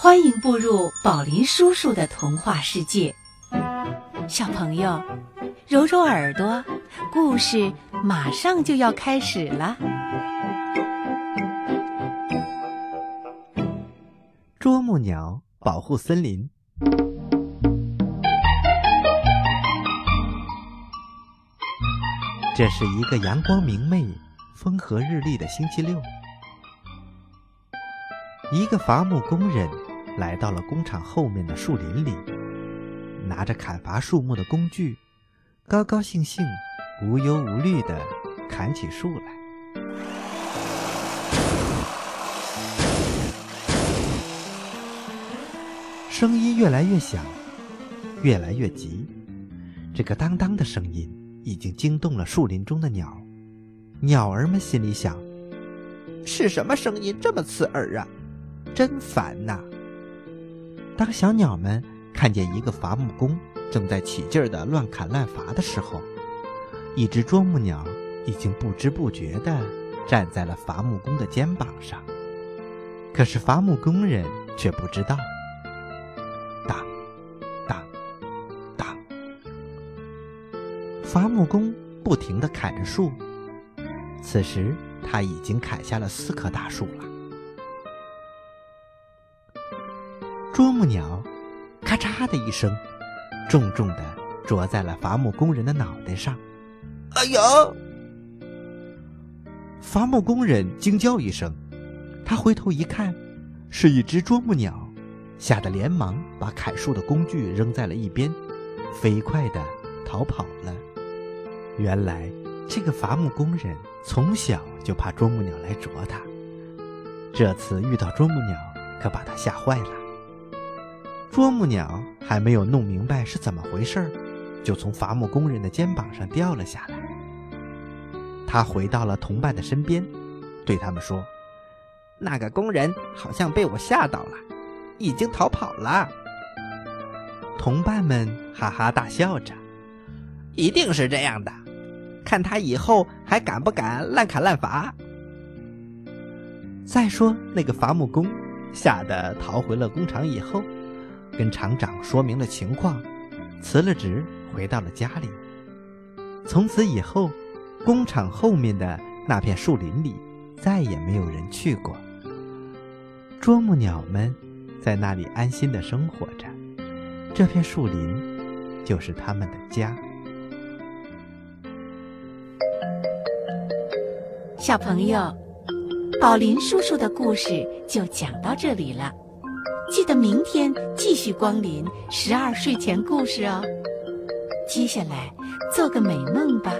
欢迎步入宝林叔叔的童话世界，小朋友，揉揉耳朵，故事马上就要开始了。啄木鸟保护森林。这是一个阳光明媚、风和日丽的星期六，一个伐木工人。来到了工厂后面的树林里，拿着砍伐树木的工具，高高兴兴、无忧无虑地砍起树来。声音越来越响，越来越急。这个当当的声音已经惊动了树林中的鸟。鸟儿们心里想：是什么声音这么刺耳啊？真烦呐！当小鸟们看见一个伐木工正在起劲儿的乱砍乱伐的时候，一只啄木鸟已经不知不觉地站在了伐木工的肩膀上。可是伐木工人却不知道。当，当，当，伐木工不停地砍着树。此时他已经砍下了四棵大树了。啄木鸟，咔嚓的一声，重重的啄在了伐木工人的脑袋上。哎呀！伐木工人惊叫一声，他回头一看，是一只啄木鸟，吓得连忙把砍树的工具扔在了一边，飞快的逃跑了。原来，这个伐木工人从小就怕啄木鸟来啄他，这次遇到啄木鸟，可把他吓坏了。啄木鸟还没有弄明白是怎么回事就从伐木工人的肩膀上掉了下来。他回到了同伴的身边，对他们说：“那个工人好像被我吓到了，已经逃跑了。”同伴们哈哈大笑着：“一定是这样的，看他以后还敢不敢滥砍滥伐。”再说那个伐木工，吓得逃回了工厂以后。跟厂长说明了情况，辞了职，回到了家里。从此以后，工厂后面的那片树林里再也没有人去过。啄木鸟们在那里安心的生活着，这片树林就是他们的家。小朋友，宝林叔叔的故事就讲到这里了。记得明天继续光临十二睡前故事哦。接下来做个美梦吧，